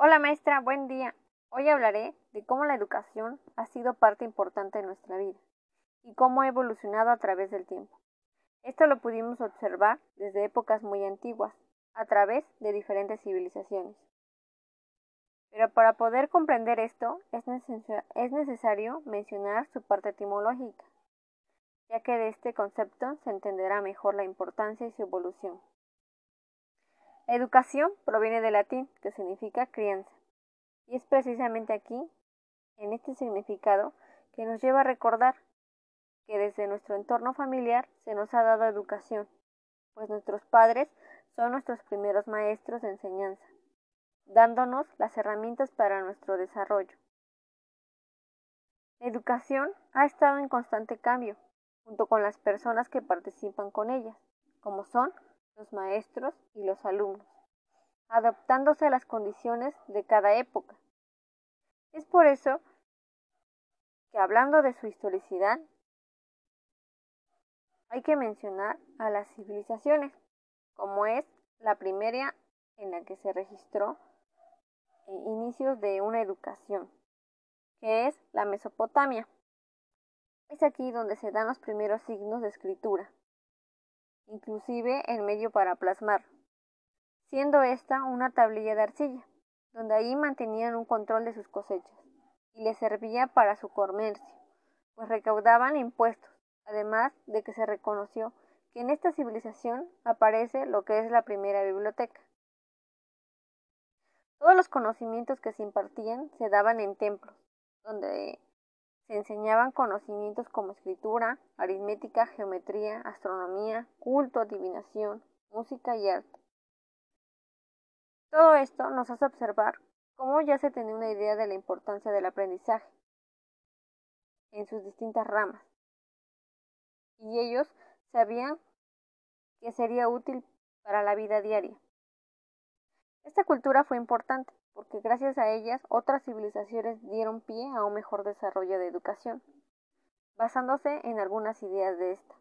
Hola maestra, buen día. Hoy hablaré de cómo la educación ha sido parte importante de nuestra vida y cómo ha evolucionado a través del tiempo. Esto lo pudimos observar desde épocas muy antiguas, a través de diferentes civilizaciones. Pero para poder comprender esto es, es necesario mencionar su parte etimológica, ya que de este concepto se entenderá mejor la importancia y su evolución. Educación proviene del latín, que significa crianza, y es precisamente aquí, en este significado, que nos lleva a recordar que desde nuestro entorno familiar se nos ha dado educación, pues nuestros padres son nuestros primeros maestros de enseñanza, dándonos las herramientas para nuestro desarrollo. La educación ha estado en constante cambio, junto con las personas que participan con ella, como son los maestros y los alumnos, adaptándose a las condiciones de cada época. Es por eso que hablando de su historicidad, hay que mencionar a las civilizaciones, como es la primera en la que se registró inicios de una educación, que es la Mesopotamia. Es aquí donde se dan los primeros signos de escritura inclusive el medio para plasmar, siendo esta una tablilla de arcilla, donde ahí mantenían un control de sus cosechas, y les servía para su comercio, pues recaudaban impuestos, además de que se reconoció que en esta civilización aparece lo que es la primera biblioteca. Todos los conocimientos que se impartían se daban en templos, donde se enseñaban conocimientos como escritura, aritmética, geometría, astronomía, culto, adivinación, música y arte. Todo esto nos hace observar cómo ya se tenía una idea de la importancia del aprendizaje en sus distintas ramas. Y ellos sabían que sería útil para la vida diaria. Esta cultura fue importante porque gracias a ellas otras civilizaciones dieron pie a un mejor desarrollo de educación, basándose en algunas ideas de esta.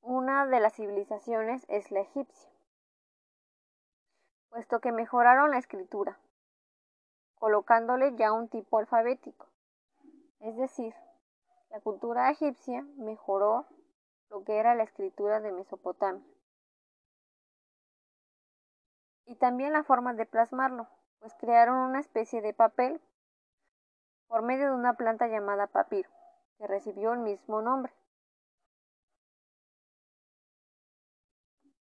Una de las civilizaciones es la egipcia, puesto que mejoraron la escritura, colocándole ya un tipo alfabético. Es decir, la cultura egipcia mejoró lo que era la escritura de Mesopotamia y también la forma de plasmarlo, pues crearon una especie de papel por medio de una planta llamada papiro, que recibió el mismo nombre.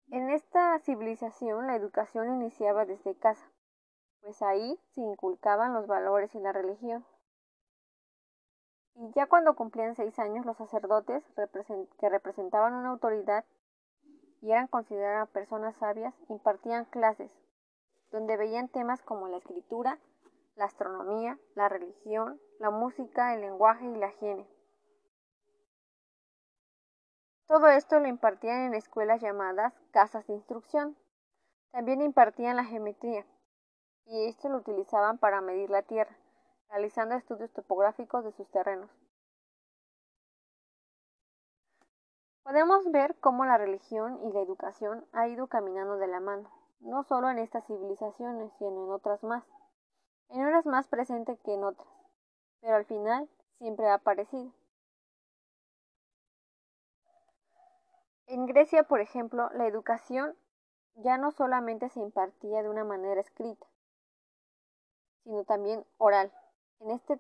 En esta civilización la educación iniciaba desde casa, pues ahí se inculcaban los valores y la religión. Y ya cuando cumplían seis años los sacerdotes que representaban una autoridad y eran consideradas personas sabias, impartían clases, donde veían temas como la escritura, la astronomía, la religión, la música, el lenguaje y la higiene. Todo esto lo impartían en escuelas llamadas casas de instrucción. También impartían la geometría, y esto lo utilizaban para medir la tierra, realizando estudios topográficos de sus terrenos. Podemos ver cómo la religión y la educación ha ido caminando de la mano, no solo en estas civilizaciones, sino en otras más, en unas más presentes que en otras, pero al final siempre ha aparecido. En Grecia, por ejemplo, la educación ya no solamente se impartía de una manera escrita, sino también oral. En este,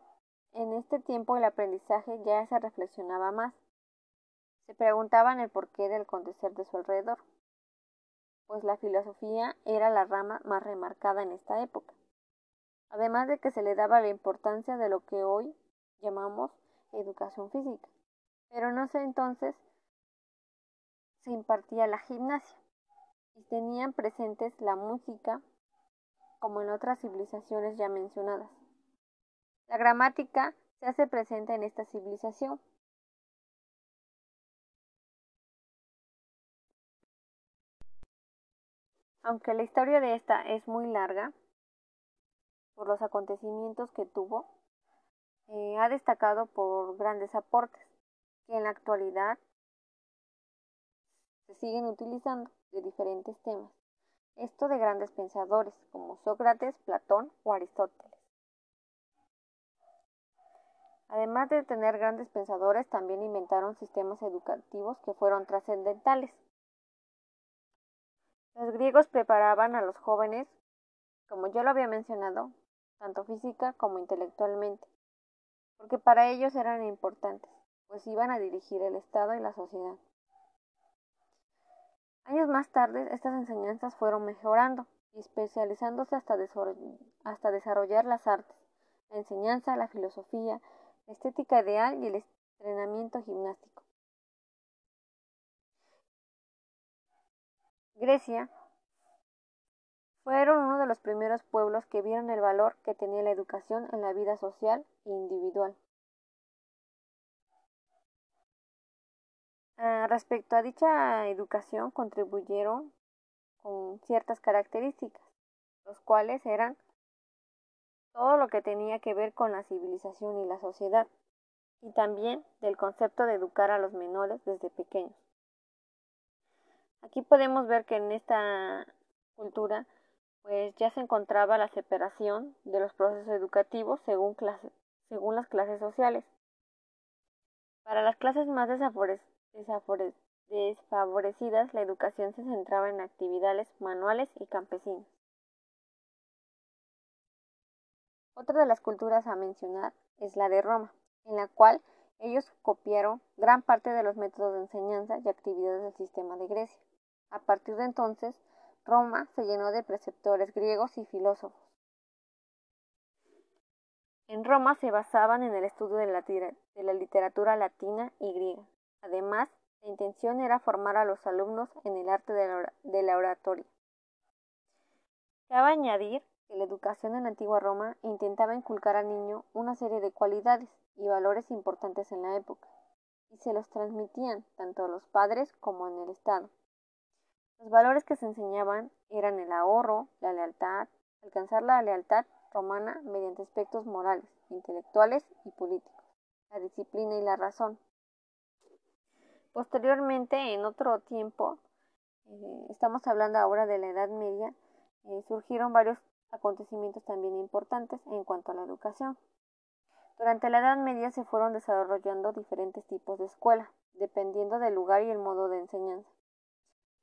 en este tiempo el aprendizaje ya se reflexionaba más se preguntaban el porqué del acontecer de su alrededor, pues la filosofía era la rama más remarcada en esta época, además de que se le daba la importancia de lo que hoy llamamos educación física, pero no sé entonces se impartía la gimnasia y tenían presentes la música como en otras civilizaciones ya mencionadas. La gramática se hace presente en esta civilización, Aunque la historia de esta es muy larga, por los acontecimientos que tuvo, eh, ha destacado por grandes aportes que en la actualidad se siguen utilizando de diferentes temas, esto de grandes pensadores como Sócrates, Platón o Aristóteles. Además de tener grandes pensadores, también inventaron sistemas educativos que fueron trascendentales. Los griegos preparaban a los jóvenes, como ya lo había mencionado, tanto física como intelectualmente, porque para ellos eran importantes, pues iban a dirigir el Estado y la sociedad. Años más tarde, estas enseñanzas fueron mejorando y especializándose hasta, hasta desarrollar las artes, la enseñanza, la filosofía, la estética ideal y el entrenamiento gimnástico. Grecia fueron uno de los primeros pueblos que vieron el valor que tenía la educación en la vida social e individual. Ah, respecto a dicha educación contribuyeron con ciertas características, los cuales eran todo lo que tenía que ver con la civilización y la sociedad, y también del concepto de educar a los menores desde pequeños. Aquí podemos ver que en esta cultura pues ya se encontraba la separación de los procesos educativos según, según las clases sociales. Para las clases más desfavorecidas, la educación se centraba en actividades manuales y campesinas. Otra de las culturas a mencionar es la de Roma, en la cual ellos copiaron gran parte de los métodos de enseñanza y actividades del sistema de Grecia. A partir de entonces, Roma se llenó de preceptores griegos y filósofos. En Roma se basaban en el estudio de la, de la literatura latina y griega. Además, la intención era formar a los alumnos en el arte de la oratoria. Cabe añadir que la educación en la antigua Roma intentaba inculcar al niño una serie de cualidades y valores importantes en la época, y se los transmitían tanto a los padres como en el Estado. Los valores que se enseñaban eran el ahorro, la lealtad, alcanzar la lealtad romana mediante aspectos morales, intelectuales y políticos, la disciplina y la razón. Posteriormente, en otro tiempo, eh, estamos hablando ahora de la Edad Media, eh, surgieron varios acontecimientos también importantes en cuanto a la educación. Durante la Edad Media se fueron desarrollando diferentes tipos de escuela, dependiendo del lugar y el modo de enseñanza.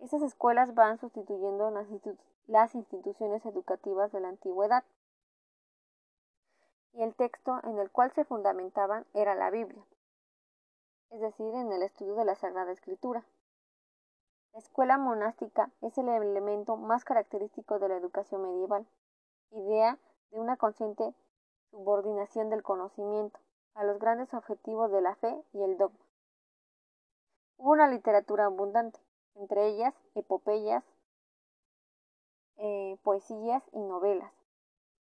Estas escuelas van sustituyendo las, instituciones educativas de la antigüedad. Y el texto en el cual se fundamentaban era la Biblia, es decir, en el estudio de la Sagrada Escritura. La escuela monástica es el elemento más característico de la educación medieval idea de una consciente subordinación del conocimiento a los grandes objetivos de la fe y el dogma. Hubo una literatura abundante, entre ellas epopeyas, eh, poesías y novelas.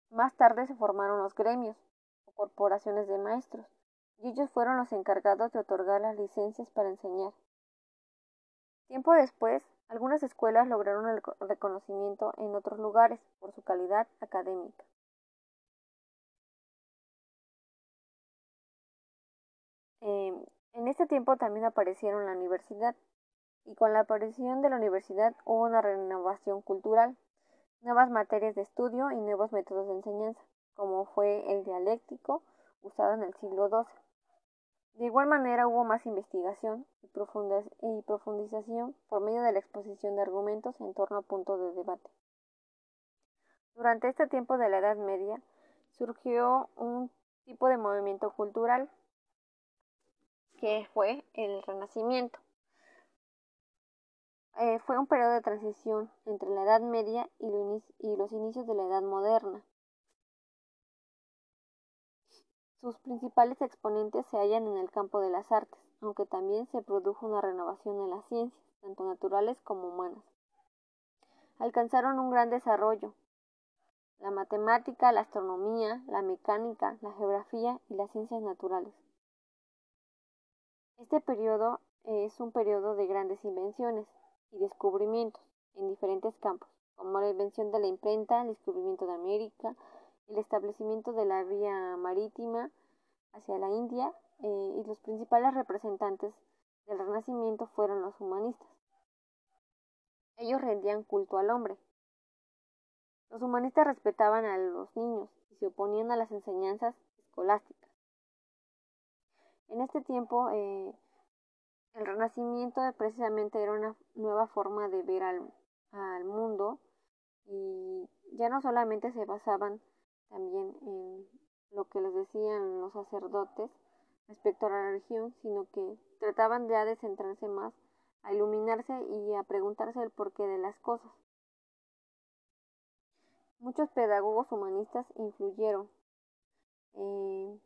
Más tarde se formaron los gremios o corporaciones de maestros, y ellos fueron los encargados de otorgar las licencias para enseñar. Tiempo después, algunas escuelas lograron el reconocimiento en otros lugares por su calidad académica. Em, en este tiempo también aparecieron la universidad y con la aparición de la universidad hubo una renovación cultural, nuevas materias de estudio y nuevos métodos de enseñanza, como fue el dialéctico usado en el siglo XII. De igual manera hubo más investigación y, profundización por medio de la exposición de argumentos en torno a puntos de debate. Durante este tiempo de la Edad Media surgió un tipo de movimiento cultural que fue el Renacimiento. Eh, fue un periodo de transición entre la Edad Media y los inicios de la Edad Moderna. Sus principales exponentes se hallan en el campo de las artes, aunque también se produjo una renovación en las ciencias, tanto naturales como humanas. Alcanzaron un gran desarrollo. La matemática, la astronomía, la mecánica, la geografía y las ciencias naturales. Este periodo es un periodo de grandes invenciones y descubrimientos en diferentes campos, como la invención de la imprenta, el descubrimiento de América, el establecimiento de la vía marítima hacia la India eh, y los principales representantes del Renacimiento fueron los humanistas. Ellos rendían culto al hombre, Los humanistas respetaban a los niños y se oponían a las enseñanzas escolásticas. En este tiempo, eh, el renacimiento precisamente era una nueva forma de ver al, mundo y ya no solamente se basaban también en lo que les decían los sacerdotes respecto a la religión, sino que trataban ya de centrarse más a iluminarse y a preguntarse el porqué de las cosas. Muchos pedagogos humanistas influyeron. Eh,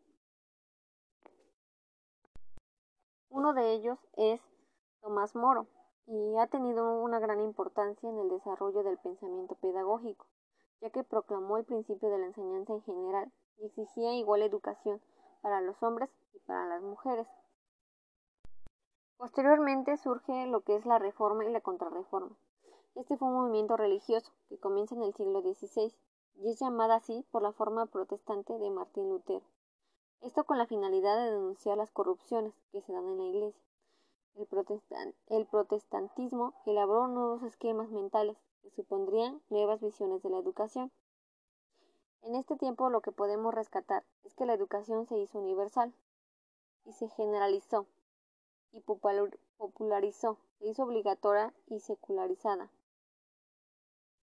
uno de ellos es Tomás Moro y ha tenido una gran importancia en el desarrollo del pensamiento pedagógico, ya que proclamó el principio de la enseñanza en general y exigía igual educación para los hombres y para las mujeres. Posteriormente surge lo que es la reforma y la contrarreforma. Este fue un movimiento religioso que comienza en el siglo XVI y es llamada así por la forma protestante de Martín Lutero. Esto con la finalidad de denunciar las corrupciones que se dan en la Iglesia. El, protestantismo elaboró nuevos esquemas mentales que supondrían nuevas visiones de la educación. En este tiempo lo que podemos rescatar es que la educación se hizo universal y se generalizó y popularizó, se hizo obligatoria y secularizada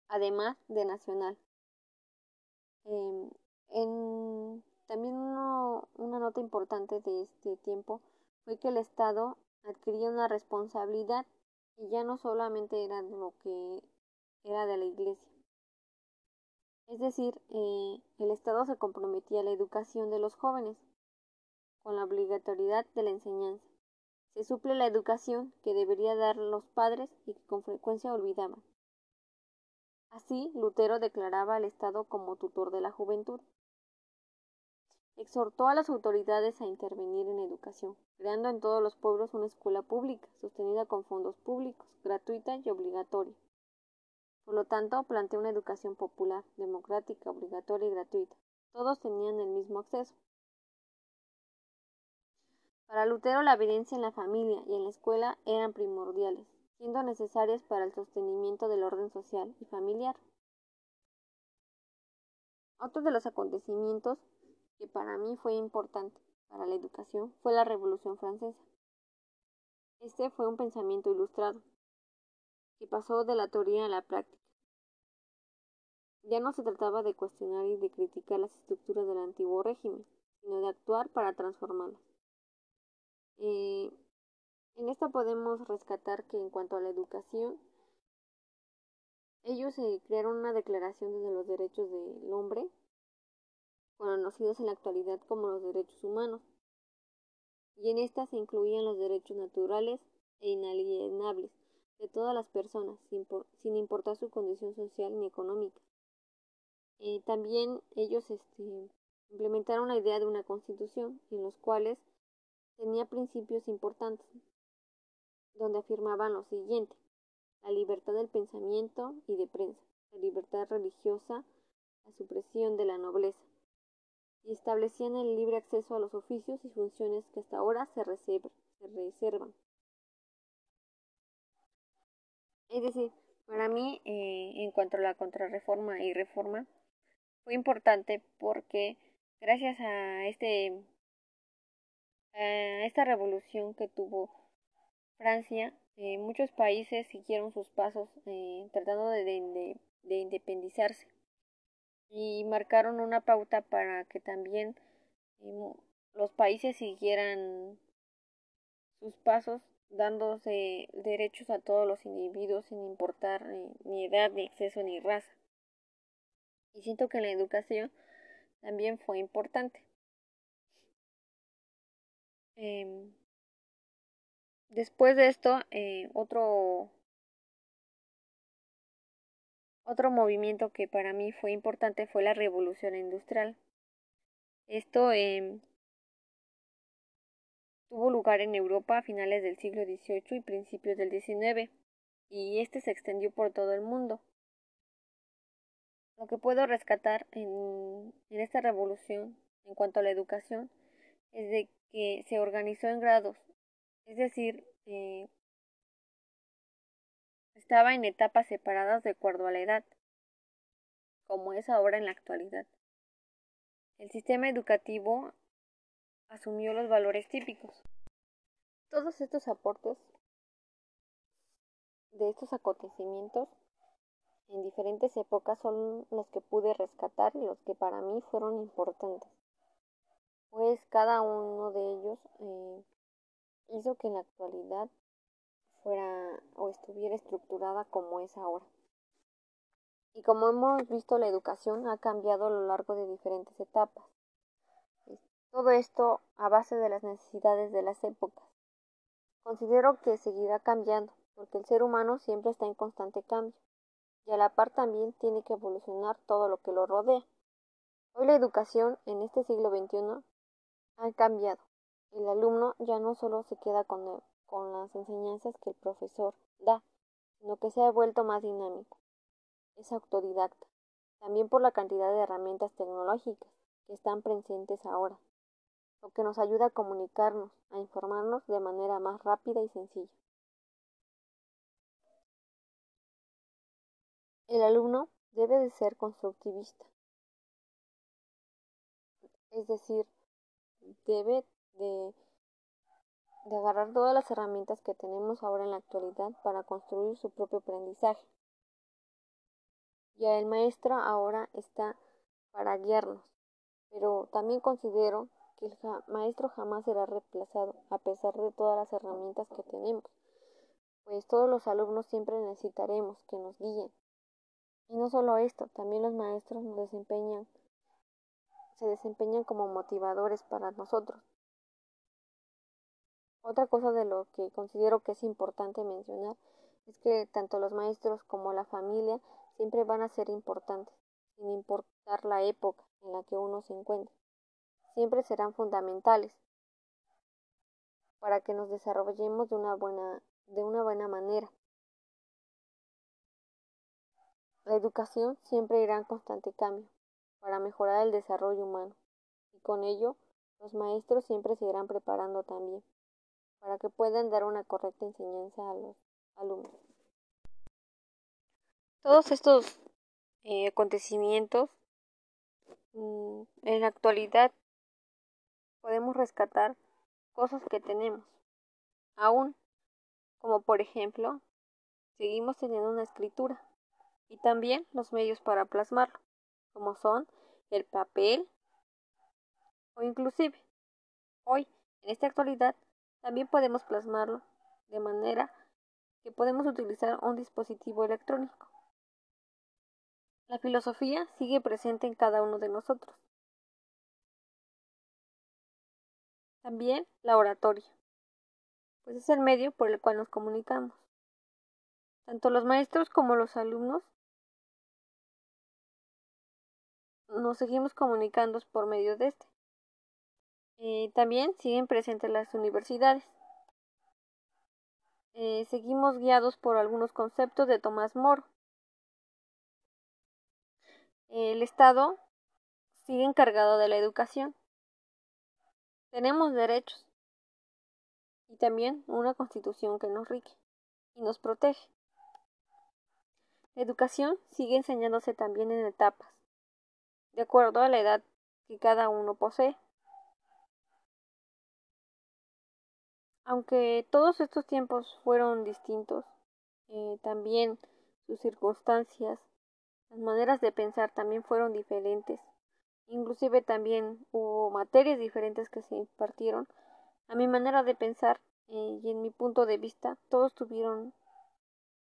además de nacional. Em, en, también una nota importante de este tiempo fue que el Estado adquirió una responsabilidad y ya no solamente era lo que era de la Iglesia. Es decir, eh, el Estado se comprometía a la educación de los jóvenes con la obligatoriedad de la enseñanza. Se suple la educación que debería dar los padres y que con frecuencia olvidaban. Así, Lutero declaraba al Estado como tutor de la juventud. Exhortó a las autoridades a intervenir en educación, creando en todos los pueblos una escuela pública, sostenida con fondos públicos, gratuita y obligatoria. Por lo tanto, planteó una educación popular, democrática, obligatoria y gratuita. Todos tenían el mismo acceso. Para Lutero la evidencia en la familia y en la escuela eran primordiales siendo necesarias para el sostenimiento del orden social y familiar. Otro de los acontecimientos que para mí fue importante para la educación fue la Revolución Francesa. Este fue un pensamiento ilustrado, que pasó de la teoría a la práctica. Ya no se trataba de cuestionar y de criticar las estructuras del antiguo régimen, sino de actuar para transformarlas. Eh, en esta podemos rescatar que en cuanto a la educación, ellos eh, crearon una declaración de los derechos del hombre, conocidos en la actualidad como los derechos humanos, y en esta se incluían los derechos naturales e inalienables de todas las personas, sin, importar su condición social ni económica. Eh, también ellos este, implementaron la idea de una constitución en los cuales tenía principios importantes donde afirmaban lo siguiente, la libertad del pensamiento y de prensa, la libertad religiosa, la supresión de la nobleza, y establecían el libre acceso a los oficios y funciones que hasta ahora se, reservan. Es decir, para mí, eh, en cuanto a la contrarreforma y reforma, fue importante porque gracias a este a esta revolución que tuvo Francia, eh, muchos países siguieron sus pasos eh, tratando de, independizarse y marcaron una pauta para que también eh, los países siguieran sus pasos dándose derechos a todos los individuos sin importar ni edad, ni exceso, ni raza. Y siento que la educación también fue importante. Em, Después de esto, eh, otro, otro movimiento que para mí fue importante fue la revolución industrial. Esto em, tuvo lugar en Europa a finales del siglo XVIII y principios del XIX, y este se extendió por todo el mundo. Lo que puedo rescatar en, esta revolución en cuanto a la educación es de que se organizó en grados es decir, eh, estaba en etapas separadas de acuerdo a la edad. como es ahora en la actualidad. El sistema educativo asumió los valores típicos. Todos estos aportes de estos acontecimientos en diferentes épocas son los que pude rescatar y los que para mí fueron importantes, pues cada uno de ellos eh, hizo que en la actualidad fuera o estuviera estructurada como es ahora. Y como hemos visto, la educación ha cambiado a lo largo de diferentes etapas. Todo esto a base de las necesidades de las épocas. Considero que seguirá cambiando, porque el ser humano siempre está en constante cambio y a la par también tiene que evolucionar todo lo que lo rodea. Hoy la educación en este siglo XXI ha cambiado. El alumno ya no solo se queda con, con las enseñanzas que el profesor da, sino que se ha vuelto más dinámico. Es autodidacta, también por la cantidad de herramientas tecnológicas que están presentes ahora, lo que nos ayuda a comunicarnos, a informarnos de manera más rápida y sencilla. El alumno debe de ser constructivista, es decir, debe de, de, agarrar todas las herramientas que tenemos ahora en la actualidad para construir su propio aprendizaje. Ya el maestro ahora está para guiarnos, pero también considero que el maestro jamás será reemplazado a pesar de todas las herramientas que tenemos, pues todos los alumnos siempre necesitaremos que nos guíen y no solo esto, también los maestros nos desempeñan, se desempeñan como motivadores para nosotros. Otra cosa de lo que considero que es importante mencionar es que tanto los maestros como la familia siempre van a ser importantes, sin importar la época en la que uno se encuentre. Siempre serán fundamentales para que nos desarrollemos de una buena, de una buena manera. La educación siempre irá en constante cambio para mejorar el desarrollo humano y con ello los maestros siempre se irán preparando también para que puedan dar una correcta enseñanza a los alumnos. Todos estos eh, acontecimientos mm, en la actualidad podemos rescatar cosas que tenemos aún, como por ejemplo, seguimos teniendo una escritura y también los medios para plasmarlo, como son el papel o inclusive hoy, en esta actualidad, también podemos plasmarlo de manera que podemos utilizar un dispositivo electrónico. La filosofía sigue presente en cada uno de nosotros. También la oratoria, pues es el medio por el cual nos comunicamos. Tanto los maestros como los alumnos nos seguimos comunicando por medio de este. Eh, también siguen presentes las universidades. Eh, seguimos guiados por algunos conceptos de Tomás Moro. El Estado sigue encargado de la educación. Tenemos derechos y también una constitución que nos rige y nos protege. La educación sigue enseñándose también en etapas de acuerdo a la edad que cada uno posee. Aunque todos estos tiempos fueron distintos, eh, también sus circunstancias, las maneras de pensar también fueron diferentes. Inclusive también hubo materias diferentes que se impartieron. A mi manera de pensar eh, y en mi punto de vista, todos tuvieron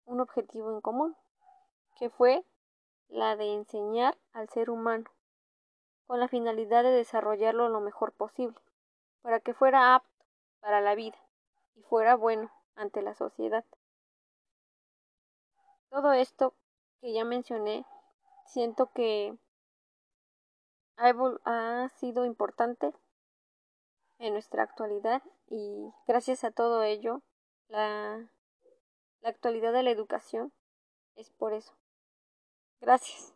un objetivo en común, que fue la de enseñar al ser humano, con la finalidad de desarrollarlo lo mejor posible, para que fuera apto para la vida y fuera bueno ante la sociedad. Todo esto que ya mencioné, siento que ha, sido importante en nuestra actualidad y gracias a todo ello, la, la actualidad de la educación es por eso. Gracias.